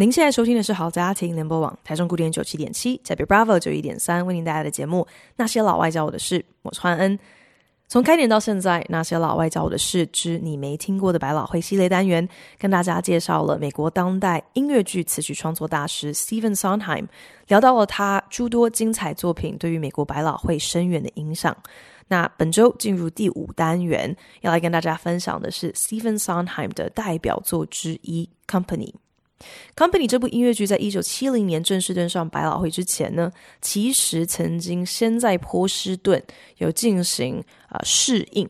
您现在收听的是好家庭联播网台中古典九七点七，台北 Bravo 九一点三，为您带来的节目《那些老外教我的事》，我是焕恩。从开年到现在，那些老外教我的事之你没听过的百老汇系列单元，跟大家介绍了美国当代音乐剧词曲创作大师 Stephen Sondheim，聊到了他诸多精彩作品对于美国百老汇深远的影响。那本周进入第五单元，要来跟大家分享的是 Stephen Sondheim 的代表作之一《Company》。Company 这部音乐剧在一九七零年正式登上百老汇之前呢，其实曾经先在波士顿有进行啊、呃、试映。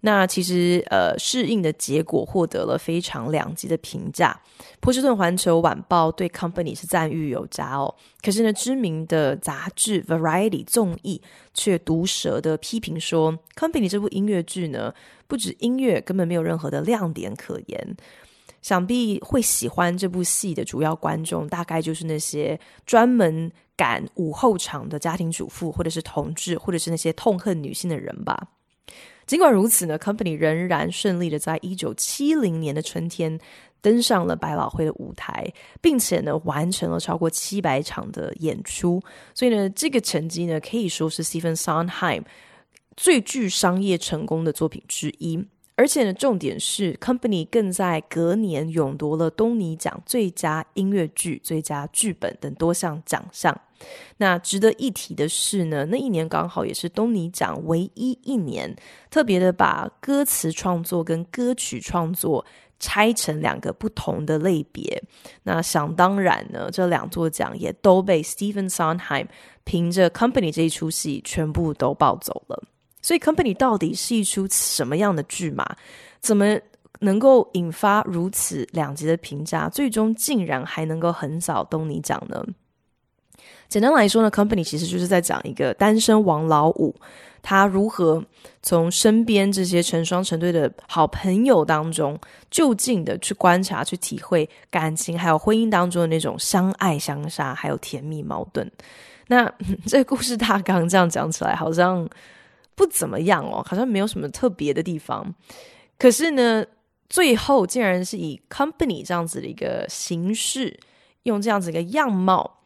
那其实呃试映的结果获得了非常两极的评价。波士顿环球晚报对 Company 是赞誉有加哦，可是呢知名的杂志 Variety 综艺却毒舌的批评说，Company 这部音乐剧呢，不止音乐根本没有任何的亮点可言。想必会喜欢这部戏的主要观众，大概就是那些专门赶午后场的家庭主妇，或者是同志，或者是那些痛恨女性的人吧。尽管如此呢，Company 仍然顺利的在一九七零年的春天登上了百老汇的舞台，并且呢完成了超过七百场的演出。所以呢，这个成绩呢可以说是 Stephen Sondheim 最具商业成功的作品之一。而且呢，重点是，Company 更在隔年勇夺了东尼奖最佳音乐剧、最佳剧本等多项奖项。那值得一提的是呢，那一年刚好也是东尼奖唯一一年特别的把歌词创作跟歌曲创作拆成两个不同的类别。那想当然呢，这两座奖也都被 Stephen Sondheim 凭着 Company 这一出戏全部都抱走了。所以，Company 到底是一出什么样的剧嘛？怎么能够引发如此两极的评价？最终竟然还能够横扫东尼奖呢？简单来说呢，Company 其实就是在讲一个单身王老五，他如何从身边这些成双成对的好朋友当中，就近的去观察、去体会感情，还有婚姻当中的那种相爱相杀，还有甜蜜矛盾。那 这个故事大纲这样讲起来，好像。不怎么样哦，好像没有什么特别的地方。可是呢，最后竟然是以 company 这样子的一个形式，用这样子一个样貌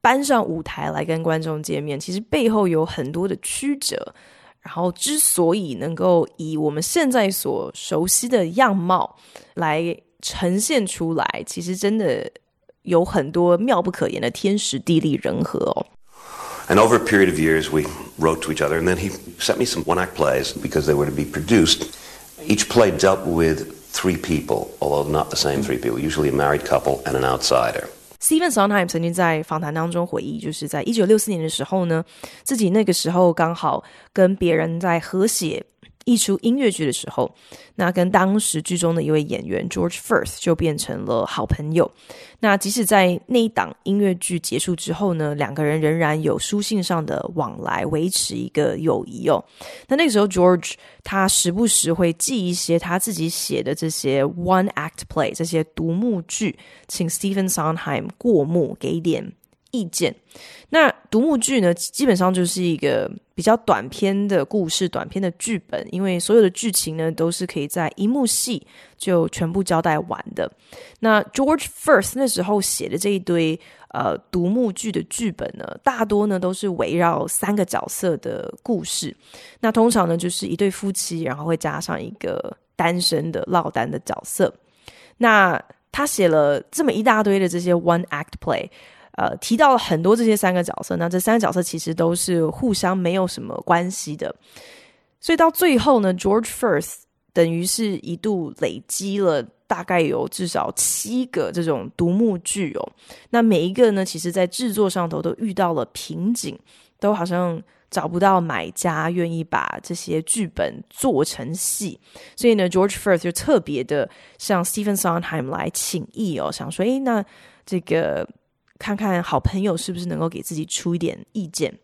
搬上舞台来跟观众见面。其实背后有很多的曲折。然后之所以能够以我们现在所熟悉的样貌来呈现出来，其实真的有很多妙不可言的天时地利人和哦。And over a period of years, we wrote to each other, and then he sent me some one-act plays because they were to be produced. Each play dealt with three people, although not the same three people, usually a married couple and an outsider. Stephen Sondheim 曾经在访谈当中回忆，就是在一九六四年的时候呢，自己那个时候刚好跟别人在合写。 一出音乐剧的时候，那跟当时剧中的一位演员 George Firth 就变成了好朋友。那即使在那一档音乐剧结束之后呢，两个人仍然有书信上的往来，维持一个友谊哦。那那个时候，George 他时不时会寄一些他自己写的这些 one act play 这些独幕剧，请 Stephen Sondheim 过目给点意见。那独幕剧呢，基本上就是一个比较短篇的故事，短篇的剧本，因为所有的剧情呢都是可以在一幕戏就全部交代完的。那 George First 那时候写的这一堆呃独幕剧的剧本呢，大多呢都是围绕三个角色的故事。那通常呢就是一对夫妻，然后会加上一个单身的落单的角色。那他写了这么一大堆的这些 one act play。呃，提到了很多这些三个角色，那这三个角色其实都是互相没有什么关系的，所以到最后呢，George Firth 等于是一度累积了大概有至少七个这种独幕剧哦。那每一个呢，其实在制作上头都遇到了瓶颈，都好像找不到买家愿意把这些剧本做成戏，所以呢，George Firth 就特别的向 Stephen Sondheim 来请益哦，想说，诶，那这个。看看好朋友是不是能够给自己出一点意见。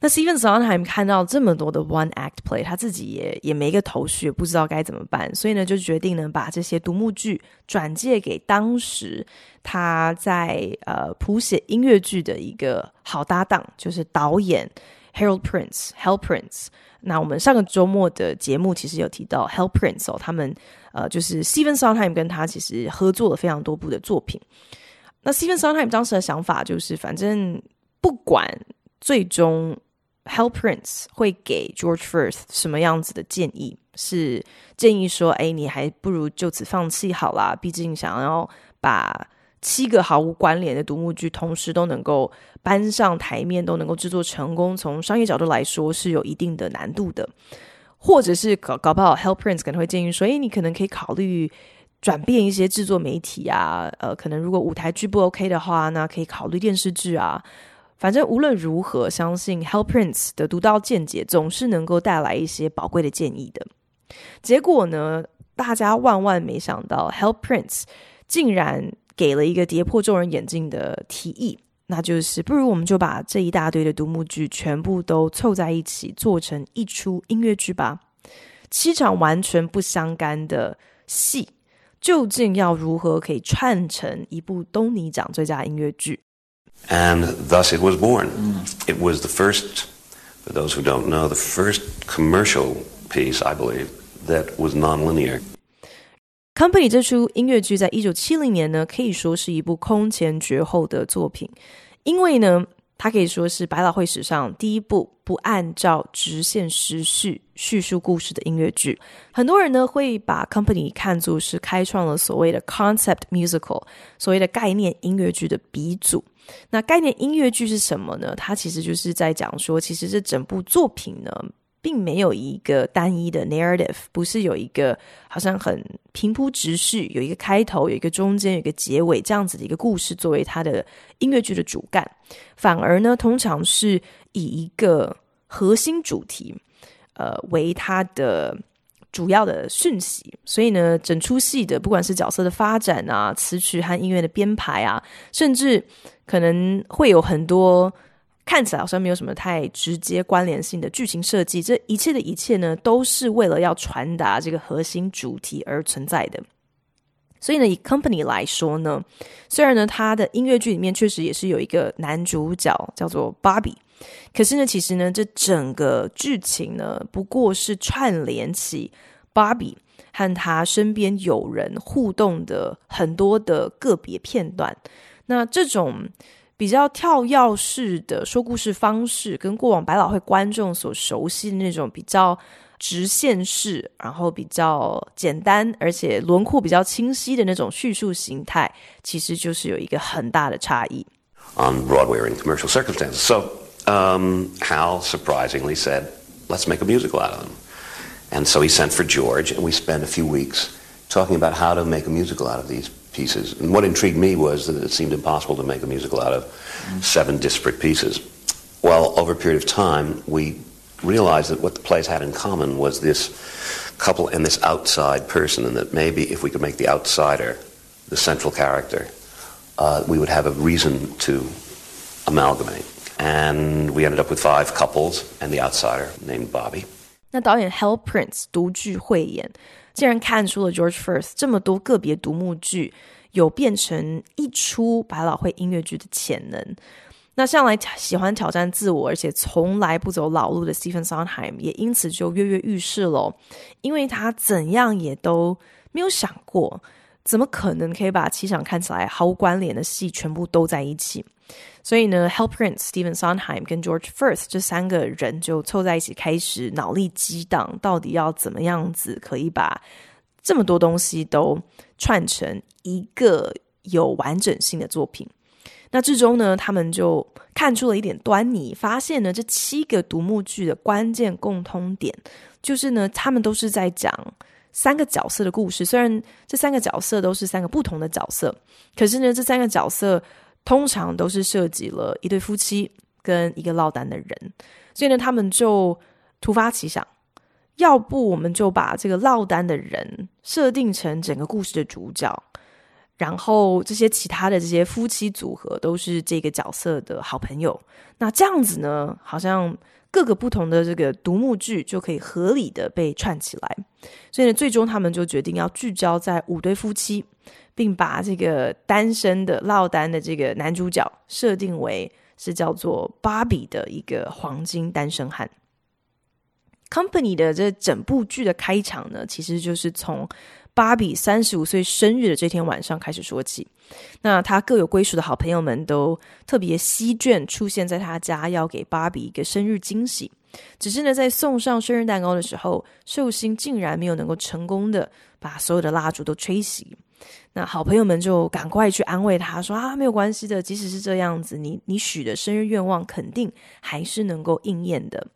那 Stephen Sondheim 看到这么多的 one act play，他自己也也没个头绪，不知道该怎么办，所以呢，就决定呢把这些独幕剧转借给当时他在呃谱写音乐剧的一个好搭档，就是导演 Harold Prince Hal Prince。那我们上个周末的节目其实有提到 Hal Prince 哦，他们呃就是 Stephen Sondheim 跟他其实合作了非常多部的作品。那 Steven Sondheim 当时的想法就是，反正不管最终。Hal Prince 会给 George Firth 什么样子的建议？是建议说，哎，你还不如就此放弃好啦。毕竟想要把七个毫无关联的独幕剧同时都能够搬上台面，都能够制作成功，从商业角度来说是有一定的难度的。或者是搞搞不好，Hal Prince 可能会建议说，哎，你可能可以考虑转变一些制作媒体啊，呃，可能如果舞台剧不 OK 的话，那可以考虑电视剧啊。反正无论如何，相信 Help Prince 的独到见解总是能够带来一些宝贵的建议的。结果呢，大家万万没想到，Help Prince 竟然给了一个跌破众人眼镜的提议，那就是不如我们就把这一大堆的独幕剧全部都凑在一起，做成一出音乐剧吧。七场完全不相干的戏，究竟要如何可以串成一部东尼奖最佳音乐剧？And thus it was born. It was the first, for those who don't know, the first commercial piece, I believe, that was nonlinear. Company 这出音乐剧在一九七零年呢，可以说是一部空前绝后的作品，因为呢，它可以说是百老汇史上第一部不按照直线时序叙述故事的音乐剧。很多人呢会把 Company 看作是开创了所谓的 concept musical，所谓的概念音乐剧的鼻祖。那概念音乐剧是什么呢？它其实就是在讲说，其实这整部作品呢，并没有一个单一的 narrative，不是有一个好像很平铺直叙，有一个开头，有一个中间，有一个结尾这样子的一个故事作为它的音乐剧的主干，反而呢，通常是以一个核心主题，呃，为它的主要的讯息。所以呢，整出戏的不管是角色的发展啊，词曲和音乐的编排啊，甚至可能会有很多看起来好像没有什么太直接关联性的剧情设计，这一切的一切呢，都是为了要传达这个核心主题而存在的。所以呢，以 Company 来说呢，虽然呢，它的音乐剧里面确实也是有一个男主角叫做 Bobby，可是呢，其实呢，这整个剧情呢，不过是串联起 Bobby 和他身边有人互动的很多的个别片段。那这种比较跳跃式的说故事方式，跟过往百老汇观众所熟悉的那种比较直线式，然后比较简单，而且轮廓比较清晰的那种叙述形态，其实就是有一个很大的差异。On Broadway or in commercial circumstances, so um, Hal surprisingly said, "Let's make a musical out of them." And so he sent for George, and we spent a few weeks talking about how to make a musical out of these. pieces. And what intrigued me was that it seemed impossible to make a musical out of mm. seven disparate pieces. Well, over a period of time, we realized that what the plays had in common was this couple and this outside person, and that maybe if we could make the outsider the central character, uh, we would have a reason to amalgamate. And we ended up with five couples and the outsider named Bobby. 那导演 Hal Prince 独具慧眼。 竟然看出了 George Firth 这么多个别独幕剧有变成一出百老汇音乐剧的潜能。那向来喜欢挑战自我，而且从来不走老路的 Stephen Sondheim 也因此就跃跃欲试喽。因为他怎样也都没有想过，怎么可能可以把七场看起来毫无关联的戏全部都在一起？所以呢，Help Prince、Stephen Sondheim 跟 George Firth 这三个人就凑在一起，开始脑力激荡，到底要怎么样子可以把这么多东西都串成一个有完整性的作品？那至终呢，他们就看出了一点端倪，发现呢，这七个独幕剧的关键共通点就是呢，他们都是在讲三个角色的故事。虽然这三个角色都是三个不同的角色，可是呢，这三个角色。通常都是涉及了一对夫妻跟一个落单的人，所以呢，他们就突发奇想，要不我们就把这个落单的人设定成整个故事的主角，然后这些其他的这些夫妻组合都是这个角色的好朋友。那这样子呢，好像各个不同的这个独幕剧就可以合理的被串起来。所以呢，最终他们就决定要聚焦在五对夫妻，并把这个单身的落单的这个男主角设定为是叫做芭比的一个黄金单身汉。Company 的这整部剧的开场呢，其实就是从芭比三十五岁生日的这天晚上开始说起。那他各有归属的好朋友们都特别携眷出现在他家，要给芭比一个生日惊喜。只是呢，在送上生日蛋糕的时候，寿星竟然没有能够成功的把所有的蜡烛都吹熄。那好朋友们就赶快去安慰他说：“啊，没有关系的，即使是这样子，你你许的生日愿望肯定还是能够应验的。”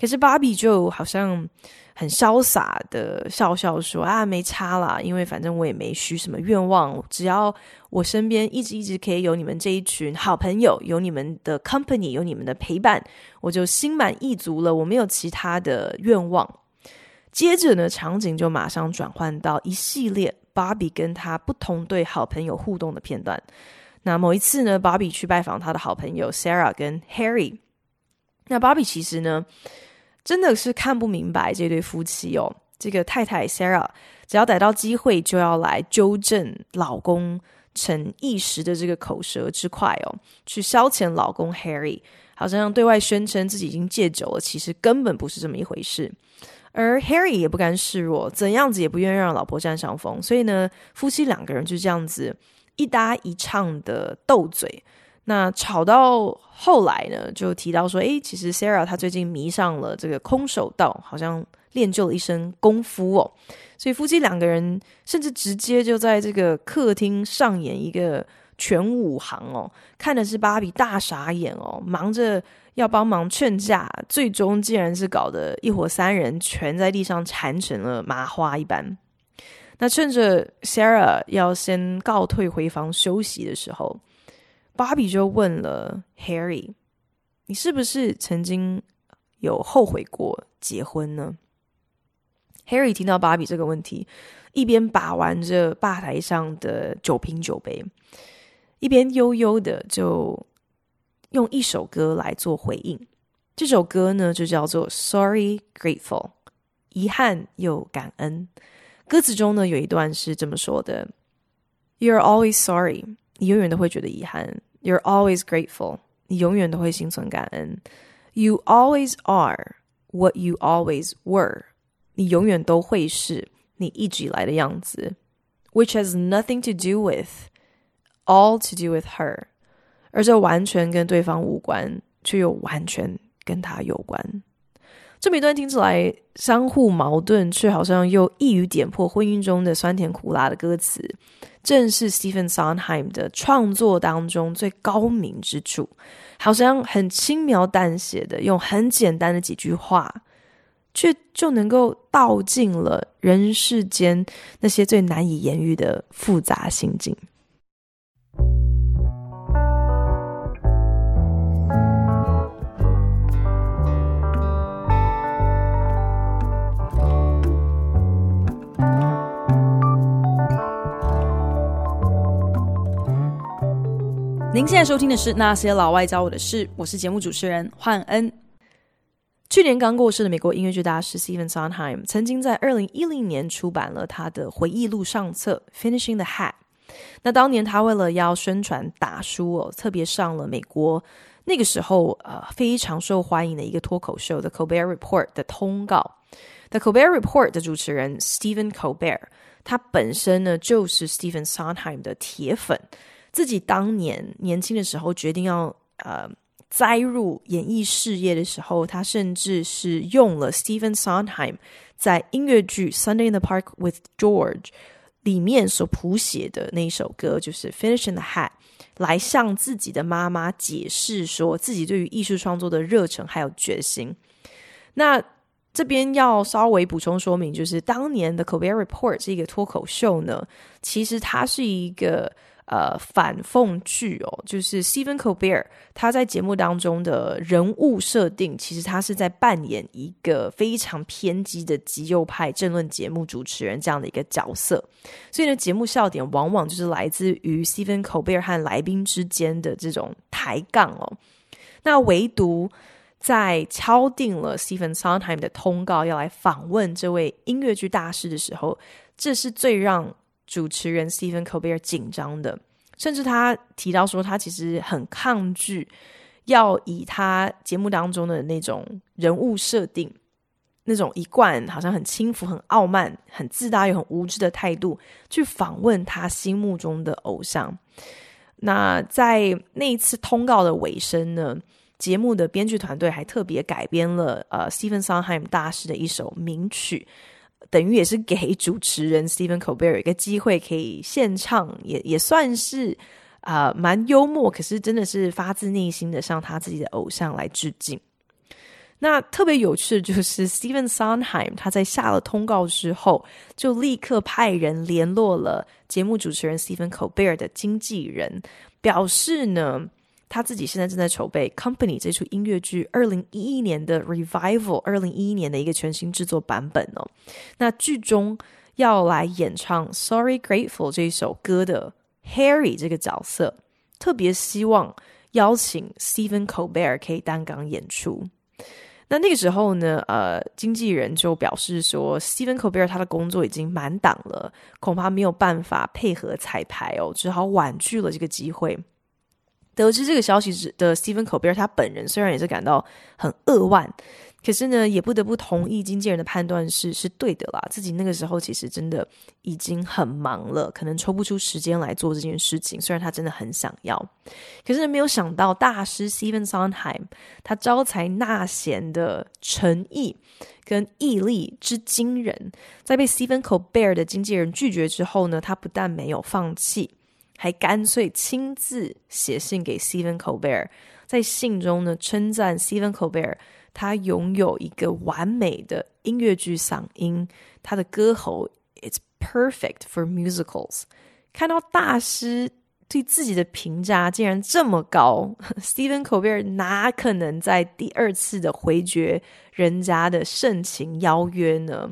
可是芭比就好像很潇洒的笑笑说：“啊，没差啦，因为反正我也没许什么愿望，只要我身边一直一直可以有你们这一群好朋友，有你们的 company，有你们的陪伴，我就心满意足了。我没有其他的愿望。”接着呢，场景就马上转换到一系列芭比跟他不同对好朋友互动的片段。那某一次呢，芭比去拜访他的好朋友 Sarah 跟 Harry。那芭比其实呢，真的是看不明白这对夫妻哦。这个太太 Sarah 只要逮到机会就要来纠正老公逞一时的这个口舌之快哦，去消遣老公 Harry，好像对外宣称自己已经戒酒了，其实根本不是这么一回事。而 Harry 也不甘示弱，怎样子也不愿意让老婆占上风，所以呢，夫妻两个人就这样子一搭一唱的斗嘴。那吵到后来呢，就提到说，诶，其实 Sarah 她最近迷上了这个空手道，好像练就了一身功夫哦。所以夫妻两个人甚至直接就在这个客厅上演一个全武行哦，看的是芭比大傻眼哦，忙着要帮忙劝架，最终竟然是搞得一伙三人全在地上缠成了麻花一般。那趁着 Sarah 要先告退回房休息的时候，芭比就问了 Harry：“ 你是不是曾经有后悔过结婚呢？”Harry 听到芭比这个问题，一边把玩着吧台上的酒瓶酒杯，一边悠悠的就用一首歌来做回应。这首歌呢，就叫做《Sorry Grateful》，遗憾又感恩。歌词中呢，有一段是这么说的：“You're always sorry，你永远都会觉得遗憾。” You're always grateful. 你永远都会心存感恩。You always are what you always were. 你永远都会是你一直以来的样子。Which has nothing to do with, all to do with her. 而这完全跟对方无关，却又完全跟他有关。这么一段听起来相互矛盾，却好像又一语点破婚姻中的酸甜苦辣的歌词， 正是 Stephen Sondheim 的创作当中最高明之处。好像很轻描淡写的用很简单的几句话，却就能够道尽了人世间那些最难以言喻的复杂心境。您现在收听的是《那些老外教我的事》，我是节目主持人焕恩。去年刚过世的美国音乐剧大师 Stephen Sondheim 曾经在二零一零年出版了他的回忆录上册《Finishing the Hat》。那当年他为了要宣传打书哦，特别上了美国那个时候呃非常受欢迎的一个脱口秀《The Colbert Report》的通告。《The Colbert Report》的主持人 Stephen Colbert，他本身呢就是 Stephen Sondheim 的铁粉。自己当年年轻的时候决定要呃栽入演艺事业的时候，他甚至是用了 Stephen Sondheim 在音乐剧《Sunday in the Park with George》里面所谱写的那一首歌，就是《Finishing the Hat》，来向自己的妈妈解释说自己对于艺术创作的热忱还有决心。那这边要稍微补充说明，就是当年的《Colbert Report》这个脱口秀呢，其实它是一个。呃反讽剧哦，就是 Stephen Colbert 他在节目当中的人物设定，其实他是在扮演一个非常偏激的极右派政论节目主持人这样的一个角色，所以呢，节目笑点往往就是来自于 Stephen Colbert 和来宾之间的这种抬杠哦。那唯独在敲定了 Stephen Sondheim 的通告要来访问这位音乐剧大师的时候，这是最让主持人 Stephen Colbert 紧张的，甚至他提到说，他其实很抗拒要以他节目当中的那种人物设定，那种一贯好像很轻浮、很傲慢、很自大又很无知的态度去访问他心目中的偶像。那在那一次通告的尾声呢，节目的编剧团队还特别改编了呃 Stephen Sondheim 大师的一首名曲，等于也是给主持人 Stephen Colbert 一个机会可以献唱，也也算是啊、蛮幽默，可是真的是发自内心的向他自己的偶像来致敬。那特别有趣的就是 Stephen Sondheim 他在下了通告之后，就立刻派人联络了节目主持人 Stephen Colbert 的经纪人，表示呢，他自己现在正在筹备《Company》这出音乐剧二零一一年的 Revival，二零一一年的一个全新制作版本哦。那剧中要来演唱《Sorry Grateful》这一首歌的 Harry 这个角色，特别希望邀请 Stephen Colbert 可以担纲演出。那那个时候呢，呃，经纪人就表示说，Stephen Colbert 他的工作已经满档了，恐怕没有办法配合彩排哦，只好婉拒了这个机会。得知这个消息的 Stephen Colbert 他本人虽然也是感到很扼腕。可是呢，也不得不同意经纪人的判断是是对的啦。自己那个时候其实真的已经很忙了，可能抽不出时间来做这件事情。虽然他真的很想要，可是没有想到大师 Stephen Sondheim 他招财纳贤的诚意跟毅力之惊人，在被 Stephen Colbert 的经纪人拒绝之后呢，他不但没有放弃，还干脆亲自写信给 Stephen Colbert，在信中呢称赞 Stephen Colbert。他拥有一个完美的音乐剧嗓音，他的歌喉 it's perfect for musicals。看到大师对自己的评价竟然这么高，Stephen Colbert 哪可能在第二次的回绝人家的盛情邀约呢？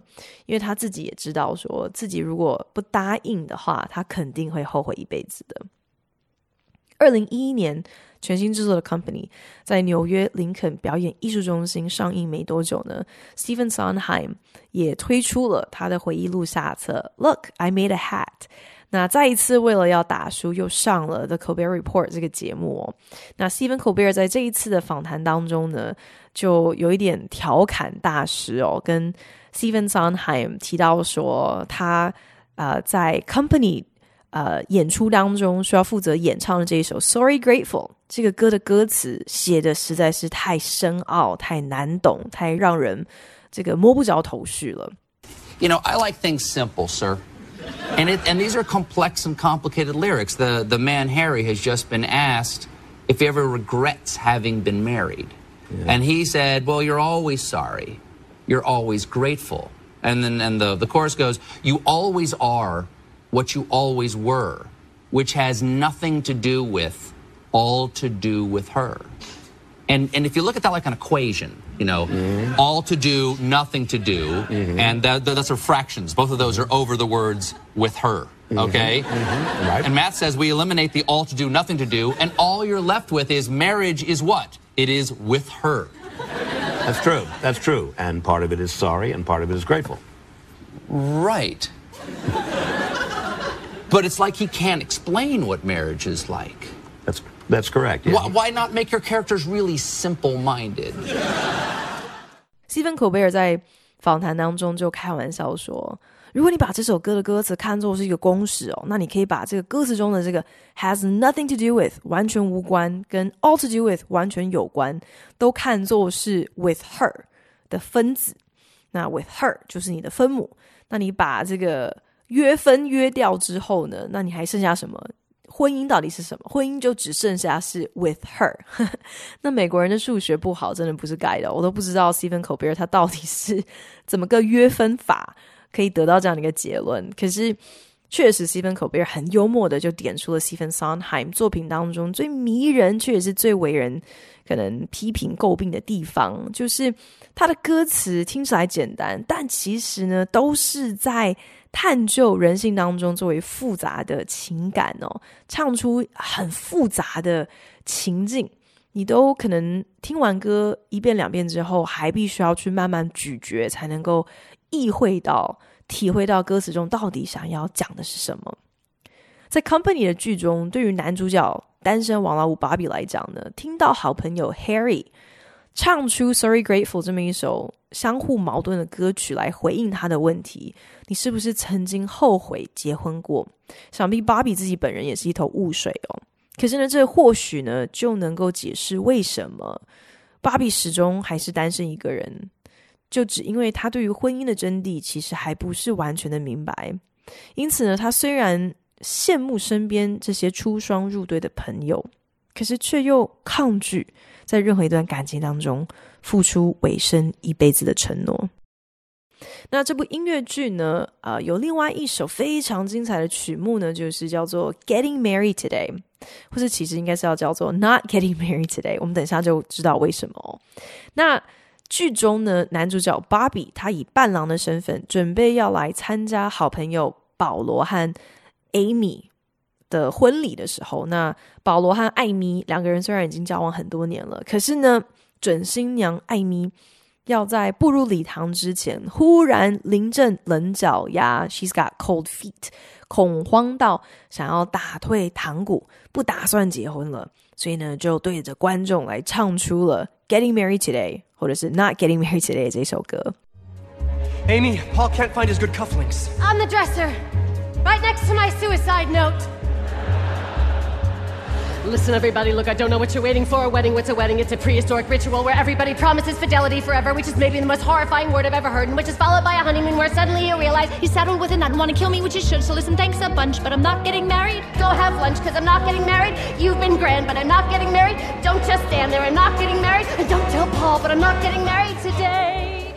因为他自己也知道，说自己如果不答应的话，他肯定会后悔一辈子的。二零一一年。全新制作的《Company》在纽约林肯表演艺术中心上映没多久呢，Stephen Sondheim 也推出了他的回忆录下册《Look, I Made a Hat》。那再一次为了要打书，又上了《The Colbert Report》这个节目哦。那 Stephen Colbert 在这一次的访谈当中呢，就有一点调侃大师哦，跟 Stephen Sondheim 提到说他呃在《Company》。呃，演出当中需要负责演唱的这一首《Sorry Grateful》这个歌的歌词写的实在是太深奥、太难懂、太让人这个摸不着头绪了。You know, I like things simple, sir. And it and these are complex and complicated lyrics. The the man Harry has just been asked if he ever regrets having been married. Yeah. And he said, "Well, you're always sorry. You're always grateful." And then and the the chorus goes, "You always are." what you always were, which has nothing to do with all to do with her. And, and if you look at that like an equation, you know, mm-hmm. all to do, nothing to do, mm-hmm. and that, those are fractions. Both of those are over the words with her. Mm-hmm. Okay? Mm-hmm. Right. And math says we eliminate the all to do, nothing to do, and all you're left with is marriage is what? It is with her. That's true. That's true. And part of it is sorry, and part of it is grateful. Right. But it's like he can't explain what marriage is like. That's, that's correct. Yeah. Why, why not make your characters really simple-minded? Stephen Colbert 在访谈当中就开玩笑说：“如果你把这首歌的歌词看作是一个公式哦，那你可以把这个歌词中的这个 has nothing to do with 完全无关，跟 all to do with 完全有关，都看作是 with her 的分子。那 with her 就是你的分母。那你把这个。”约分约掉之后呢，那你还剩下什么？ 婚姻到底是什么？婚姻就只剩下是 with her。那美国人的数学不好，真的不是盖的，我都不知道 Stephen Colbert 他到底是怎么个约分法可以得到这样的一个结论。可是确实，斯芬·科贝尔很幽默的就点出了 Stephen Sondheim 作品当中最迷人，却也是最为人可能批评诟病的地方，就是他的歌词听起来简单，但其实呢，都是在探究人性当中最为复杂的情感哦，唱出很复杂的情境，你都可能听完歌一遍两遍之后，还必须要去慢慢咀嚼，才能够意会到。体会到歌词中到底想要讲的是什么。在《Company》的剧中，对于男主角单身王老五 Bobby 来讲呢，听到好朋友 Harry 唱出《Sorry Grateful》这么一首相互矛盾的歌曲来回应他的问题，你是不是曾经后悔结婚过？想必 Bobby 自己本人也是一头雾水哦。可是呢，这或许呢就能够解释为什么 Bobby 始终还是单身一个人。就只因为他对于婚姻的真谛其实还不是完全的明白，因此呢，他虽然羡慕身边这些出双入对的朋友，可是却又抗拒在任何一段感情当中付出委身一辈子的承诺。那这部音乐剧呢，啊、呃，有另外一首非常精彩的曲目呢，就是叫做《Getting Married Today》，或是其实应该是要叫做《Not Getting Married Today》。我们等一下就知道为什么。那剧中呢，男主角巴比他以伴郎的身份，准备要来参加好朋友保罗和 Amy 的婚礼的时候，那保罗和艾米两个人虽然已经交往很多年了，可是呢，准新娘艾米要在步入礼堂之前，忽然临阵冷脚丫，She's got cold feet，恐慌到想要打退堂鼓，不打算结婚了，所以呢，就对着观众来唱出了 Getting Married Today。或者是 Not Getting Married Today 这首歌。Amy, Paul can't find his good cufflinks. On the dresser, right next to my suicide note. Listen, everybody, look, I don't know what you're waiting for. A wedding, what's a wedding? It's a prehistoric ritual where everybody promises fidelity forever, which is maybe the most horrifying word I've ever heard, and which is followed by a honeymoon where suddenly you realize you settled with a nut and want to kill me, which you should. So listen, thanks a bunch, but I'm not getting married. Go have lunch, because I'm not getting married. You've been grand, but I'm not getting married. Don't just stand there, I'm not getting married. And don't tell Paul, but I'm not getting married today.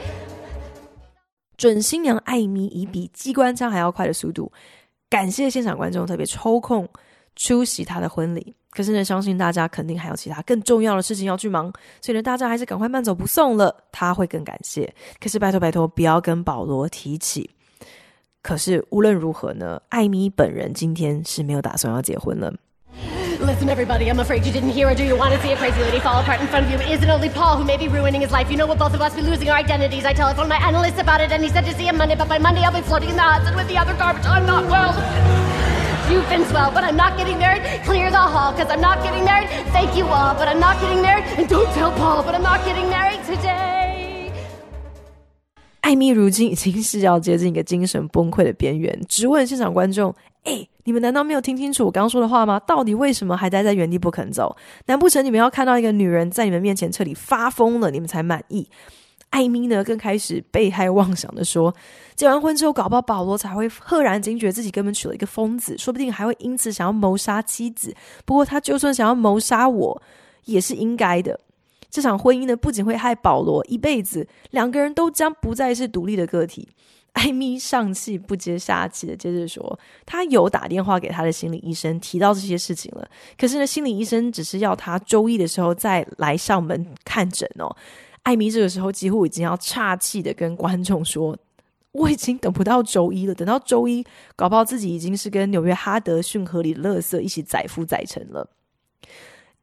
准新娘艾米以比机关枪还要快的速度，感谢现场观众特别抽空出席她的婚礼。 可是呢，相信大家肯定还有其他更重要的事情要去忙，所以呢，大家还是赶快慢走不送了。他会更感谢。可是拜托拜托，不要跟保罗提起。可是无论如何呢，艾米本人今天是没有打算要结婚了。Listen, everybody, I'm afraid you didn't hear or do you want to see a crazy lady fall apart in front of you? It isn't only Paul who may be ruining his life. You know what both of us be losing our identities. I telephoned my analyst about it, and he said to see him Monday, but by Monday I'll be floating in the Hudson with the other garbage. I'm not well. You've been swell, but I'm not getting married. Clear the hall, cause I'm not getting married. Thank you all, but I'm not getting married. And don't tell Paul, but I'm not getting married today. 艾米如今已经是要接近一个精神崩溃的边缘，直问现场观众：“哎，你们难道没有听清楚我刚刚说的话吗？到底为什么还待在原地不肯走？难不成你们要看到一个女人在你们面前彻底发疯了，你们才满意？”艾米呢，更开始被害妄想的说，结完婚之后，搞不好保罗才会赫然惊觉自己根本娶了一个疯子，说不定还会因此想要谋杀妻子。不过他就算想要谋杀我，也是应该的。这场婚姻呢，不仅会害保罗一辈子，两个人都将不再是独立的个体。艾米上气不接下气的接着说，他有打电话给他的心理医生，提到这些事情了。可是呢，心理医生只是要他周一的时候再来上门看诊哦。艾米这个时候几乎已经要岔气的跟观众说：“我已经等不到周一了，等到周一，搞不好自己已经是跟纽约哈德逊河里垃圾一起载浮载沉了。”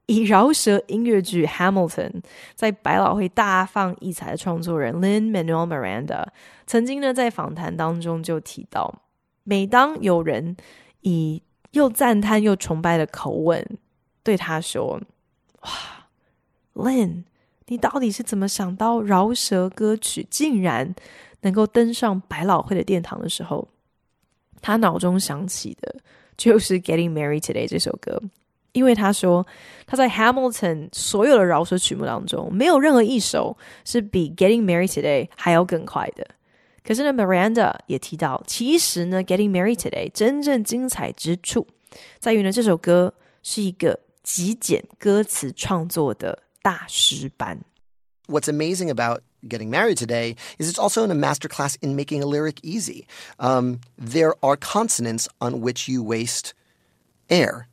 以饶舌音乐剧《Hamilton》在百老汇大放异彩的创作人 Lin-Manuel Miranda 曾经呢在访谈当中就提到，每当有人以又赞叹又崇拜的口吻对他说：“哇，Lin。”你到底是怎么想到饶舌歌曲竟然能够登上百老汇的殿堂的时候，他脑中想起的就是《Getting Married Today》这首歌，因为他说他在 Hamilton 所有的饶舌曲目当中，没有任何一首是比《Getting Married Today》还要更快的。可是呢，Miranda 也提到，其实呢，《Getting Married Today》真正精彩之处在于呢，这首歌是一个极简歌词创作的。大师班。What's amazing about Getting Married Today is it's also in a masterclass in making a lyric easy. Um, there are consonants on which you waste air.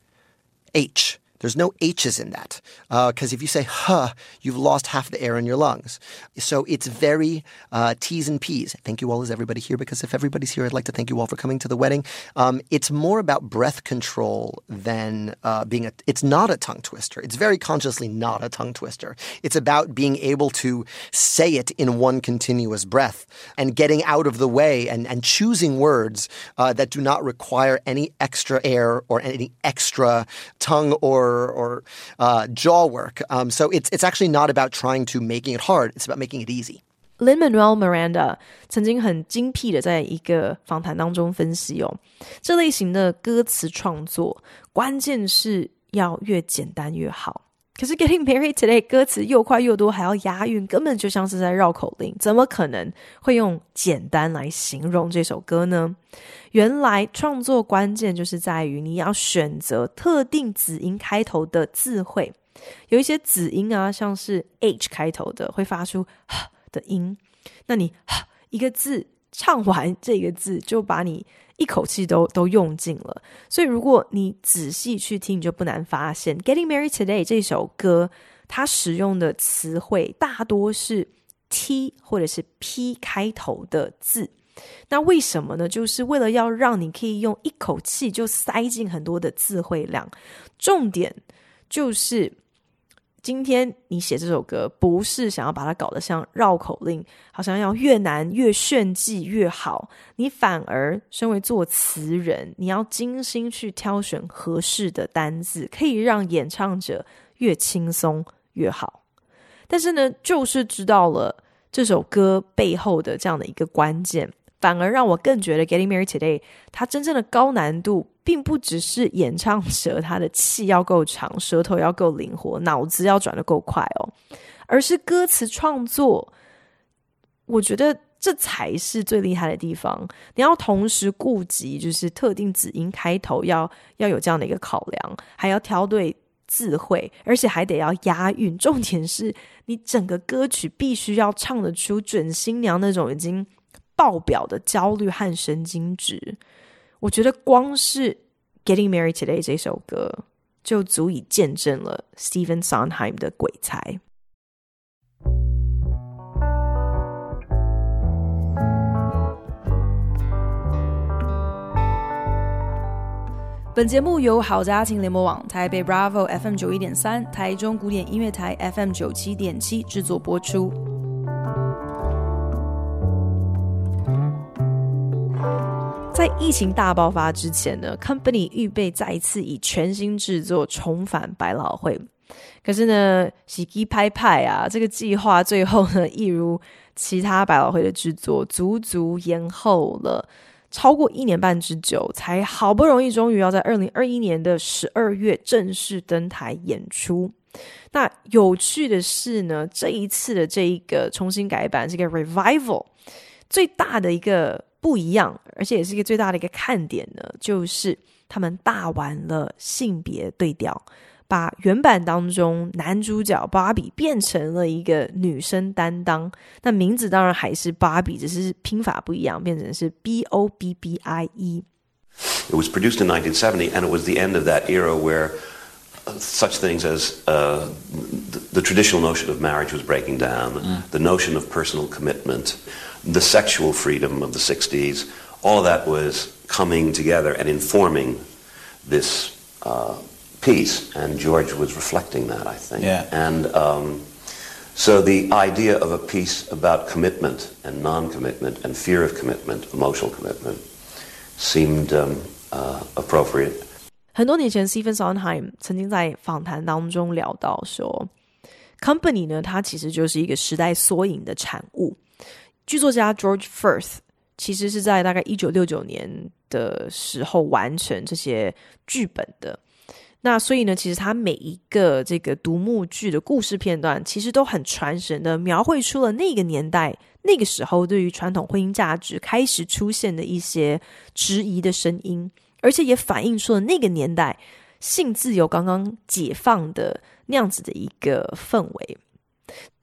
H. there's no H's in that. Because uh, if you say huh, you've lost half the air in your lungs. So it's very uh, T's and P's. Thank you all. Is everybody here? Because if everybody's here, I'd like to thank you all for coming to the wedding. Um, it's more about breath control than uh, being a, it's not a tongue twister. It's very consciously not a tongue twister. It's about being able to say it in one continuous breath and getting out of the way and, and choosing words uh, that do not require any extra air or any extra tongue or or, or uh, jaw work. Um, so it's it's actually not about trying to making it hard. It's about making it easy. Lin-Manuel Miranda 曾经很精辟的在一个访谈当中分析哦，这类型的歌词创作，关键是要越简单越好。 可是 Getting Married Today 歌词又快又多，还要押韵，根本就像是在绕口令，怎么可能会用简单来形容这首歌呢？原来创作关键就是在于你要选择特定子音开头的字汇，有一些子音啊，像是 H 开头的，会发出哈的音，那你哈一个字唱完这个字，就把你。一口气都都用尽了，所以如果你仔细去听，你就不难发现《Getting Married Today》这首歌，它使用的词汇大多是 T 或者是 P 开头的字。那为什么呢？就是为了要让你可以用一口气就塞进很多的词汇量。重点就是。今天你写这首歌，不是想要把它搞得像绕口令，好像要越难越炫技越好。你反而身为作词人，你要精心去挑选合适的单字，可以让演唱者越轻松越好。但是呢，就是知道了这首歌背后的这样的一个关键。反而让我更觉得《Getting Married Today》它真正的高难度，并不只是演唱者他的气要够长，舌头要够灵活，脑子要转得够快哦，而是歌词创作。我觉得这才是最厉害的地方。你要同时顾及就是特定子音开头要要有这样的一个考量，还要挑对字汇，而且还得要押韵。重点是你整个歌曲必须要唱得出准新娘那种已经。爆表的焦虑和神经质，我觉得光是《Getting Married Today》这首歌就足以见证了 Stephen Sondheim 的鬼才。本节目由好家庭联播网、台北 Bravo FM 九一点三、台中古典音乐台 FM 九七点七制作播出。在疫情大爆发之前呢，Company 预备再一次以全新制作重返百老汇。可是呢，喜基拍派啊，这个计划最后呢，一如其他百老汇的制作，足足延后了超过一年半之久，才好不容易终于要在二零二一年的十二月正式登台演出。那有趣的是呢，这一次的这一个重新改版，这个 Revival 最大的一个。不一样，而且也是一个最大的一个看点呢，就是他们大玩了性别对调，把原版当中男主角芭比变成了一个女生担当。那名字当然还是芭比，只是拼法不一样，变成是 B O B B I E。It was produced in 1970, and it was the end of that era where such things as uh, the, the traditional notion of marriage was breaking down, mm. the notion of personal commitment. the sexual freedom of the 60s, all of that was coming together and informing this uh, piece. And George was reflecting that, I think. Yeah. And um, so the idea of a piece about commitment and non-commitment and fear of commitment, emotional commitment, seemed um, uh, appropriate. 很多年前，Stephen Sondheim 曾经在访谈当中聊到说，Company 呢，它其实就是一个时代缩影的产物。 剧作家 George Furth 其实是在大概一九六九年的时候完成这些剧本的。那所以呢，其实他每一个这个独幕剧的故事片段，其实都很传神的描绘出了那个年代那个时候对于传统婚姻价值开始出现的一些质疑的声音，而且也反映出了那个年代性自由刚刚解放的那样子的一个氛围。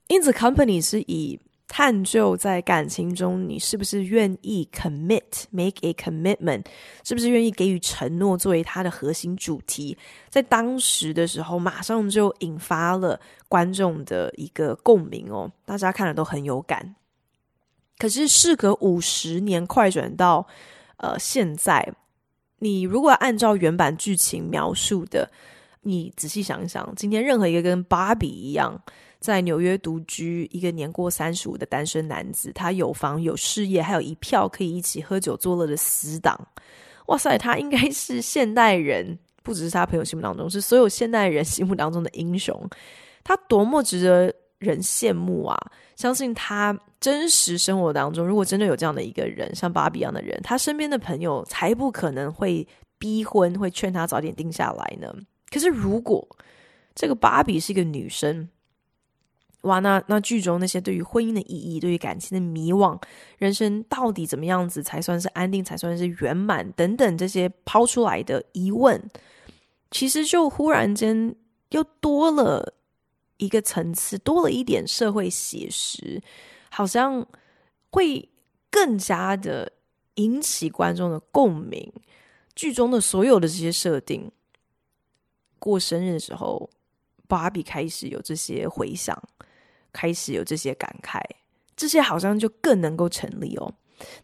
因此，Company 是以探究在感情中你是不是愿意 commit，make a commitment，是不是愿意给予承诺作为他的核心主题，在当时的时候，马上就引发了观众的一个共鸣哦，大家看了都很有感。可是事隔五十年，快转到呃现在，你如果按照原版剧情描述的，你仔细想一想，今天任何一个跟芭比一样。在纽约独居一个年过三十五的单身男子，他有房有事业，还有一票可以一起喝酒作乐的死党。哇塞，他应该是现代人，不只是他朋友心目当中，是所有现代人心目当中的英雄。他多么值得人羡慕啊！相信他真实生活当中，如果真的有这样的一个人，像芭比一样的人，他身边的朋友才不可能会逼婚，会劝他早点定下来呢。可是如果这个芭比是一个女生，哇，那那剧中那些对于婚姻的意义、对于感情的迷惘、人生到底怎么样子才算是安定、才算是圆满等等这些抛出来的疑问，其实就忽然间又多了一个层次，多了一点社会写实，好像会更加的引起观众的共鸣。剧中的所有的这些设定，过生日的时候，芭比开始有这些回响。开始有这些感慨，这些好像就更能够成立哦。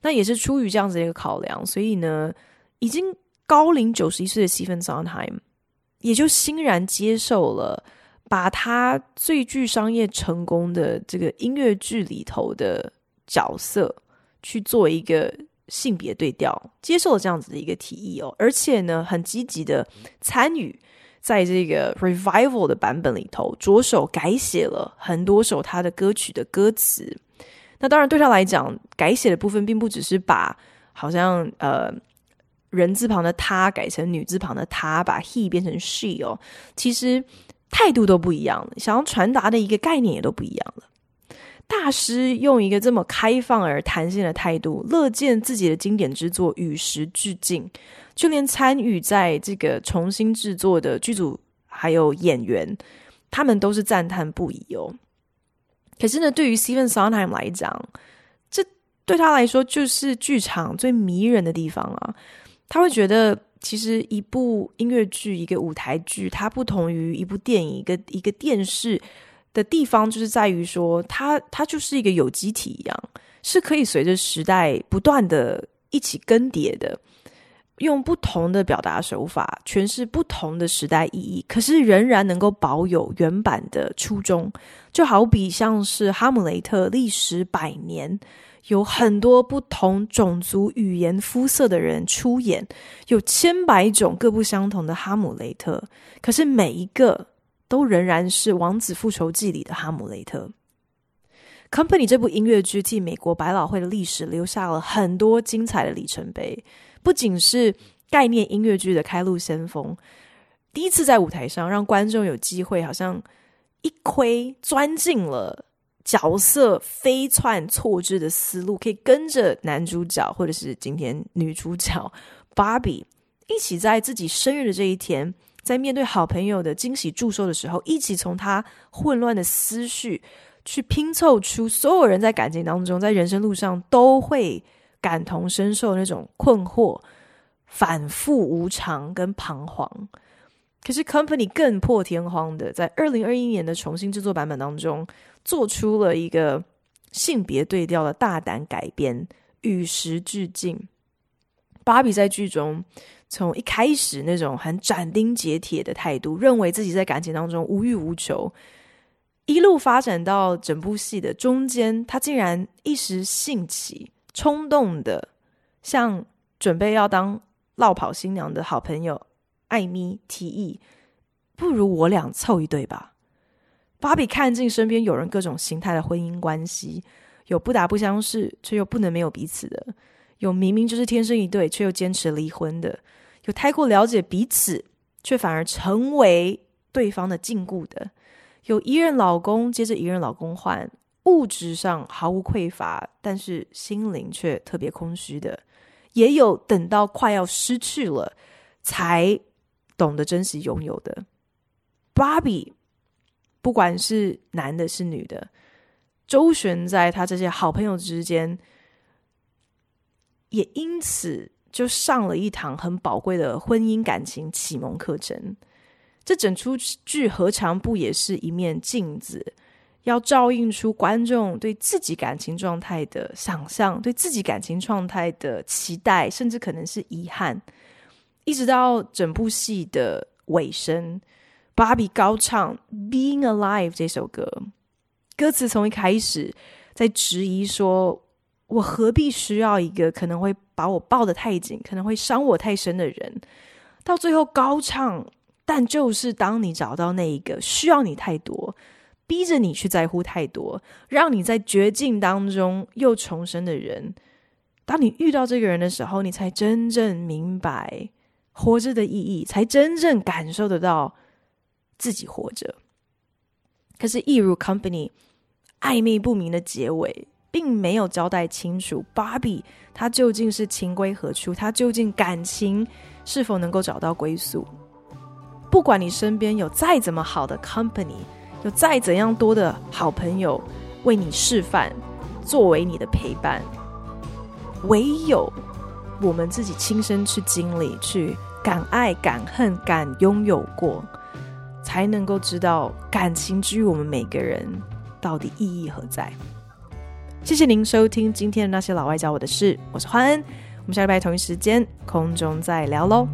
那也是出于这样子一个考量，所以呢，已经高龄九十一岁的西芬·桑海姆也就欣然接受了，把他最具商业成功的这个音乐剧里头的角色去做一个性别对调，接受了这样子的一个提议哦，而且呢，很积极的参与。在这个 revival 的版本里头，着手改写了很多首他的歌曲的歌词。那当然，对他来讲，改写的部分并不只是把好像呃人字旁的他改成女字旁的她，把 he 变成 she 哦，其实态度都不一样，想要传达的一个概念也都不一样了。大师用一个这么开放而弹性的态度，乐见自己的经典之作与时俱进。就连参与在这个重新制作的剧组还有演员，他们都是赞叹不已哦。可是呢，对于 Stephen Sondheim 来讲，这对他来说就是剧场最迷人的地方啊。他会觉得，其实一部音乐剧、一个舞台剧，它不同于一部电影、一个一个电视的地方，就是在于说，它它就是一个有机体一样，是可以随着时代不断的一起更迭的。用不同的表达手法诠释不同的时代意义，可是仍然能够保有原版的初衷。就好比像是《哈姆雷特》历时百年，有很多不同种族、语言、肤色的人出演，有千百种各不相同的哈姆雷特，可是每一个都仍然是《王子复仇记》里的哈姆雷特。Company 这部音乐剧替美国百老汇的历史留下了很多精彩的里程碑。不仅是概念音乐剧的开路先锋，第一次在舞台上让观众有机会，好像一窥钻进了角色飞窜错置的思路，可以跟着男主角或者是今天女主角 芭比一起在自己生日的这一天，在面对好朋友的惊喜祝寿的时候，一起从他混乱的思绪去拼凑出所有人在感情当中，在人生路上都会。感同身受那种困惑、反复无常跟彷徨，可是 Company 更破天荒的，在二零二一年的重新制作版本当中，做出了一个性别对调的大胆改编，与时俱进。芭比在剧中从一开始那种很斩钉截铁的态度，认为自己在感情当中无欲无求，一路发展到整部戏的中间，她竟然一时兴起。冲动的向准备要当落跑新娘的好朋友艾米提议：“不如我俩凑一对吧。”芭比看尽身边有人各种形态的婚姻关系，有不打不相识却又不能没有彼此的，有明明就是天生一对却又坚持离婚的，有太过了解彼此却反而成为对方的禁锢的，有一任老公接着一任老公换。物质上毫无匮乏，但是心灵却特别空虚的，也有等到快要失去了，才懂得珍惜拥有的。芭比，不管是男的是女的，周旋在他这些好朋友之间，也因此就上了一堂很宝贵的婚姻感情启蒙课程。这整出剧何尝不也是一面镜子，要照应出观众对自己感情状态的想象，对自己感情状态的期待，甚至可能是遗憾。一直到整部戏的尾声，芭比高唱《Being Alive》这首歌，歌词从一开始在质疑说：“我何必需要一个可能会把我抱得太紧，可能会伤我太深的人？”到最后高唱。但就是当你找到那一个需要你太多，逼着你去在乎太多，让你在绝境当中又重生的人，当你遇到这个人的时候，你才真正明白活着的意义，才真正感受得到自己活着。可是，一如 Company 暧昧不明的结尾，并没有交代清楚芭比她究竟是情归何处，她究竟感情是否能够找到归宿。不管你身边有再怎么好的 company，有再怎样多的好朋友为你示范，作为你的陪伴，唯有我们自己亲身去经历、去敢爱、敢恨、敢拥有过，才能够知道感情之于我们每个人到底意义何在。谢谢您收听今天的那些老外教我的事，我是欢恩，我们下礼拜同一时间空中再聊喽，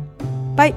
拜。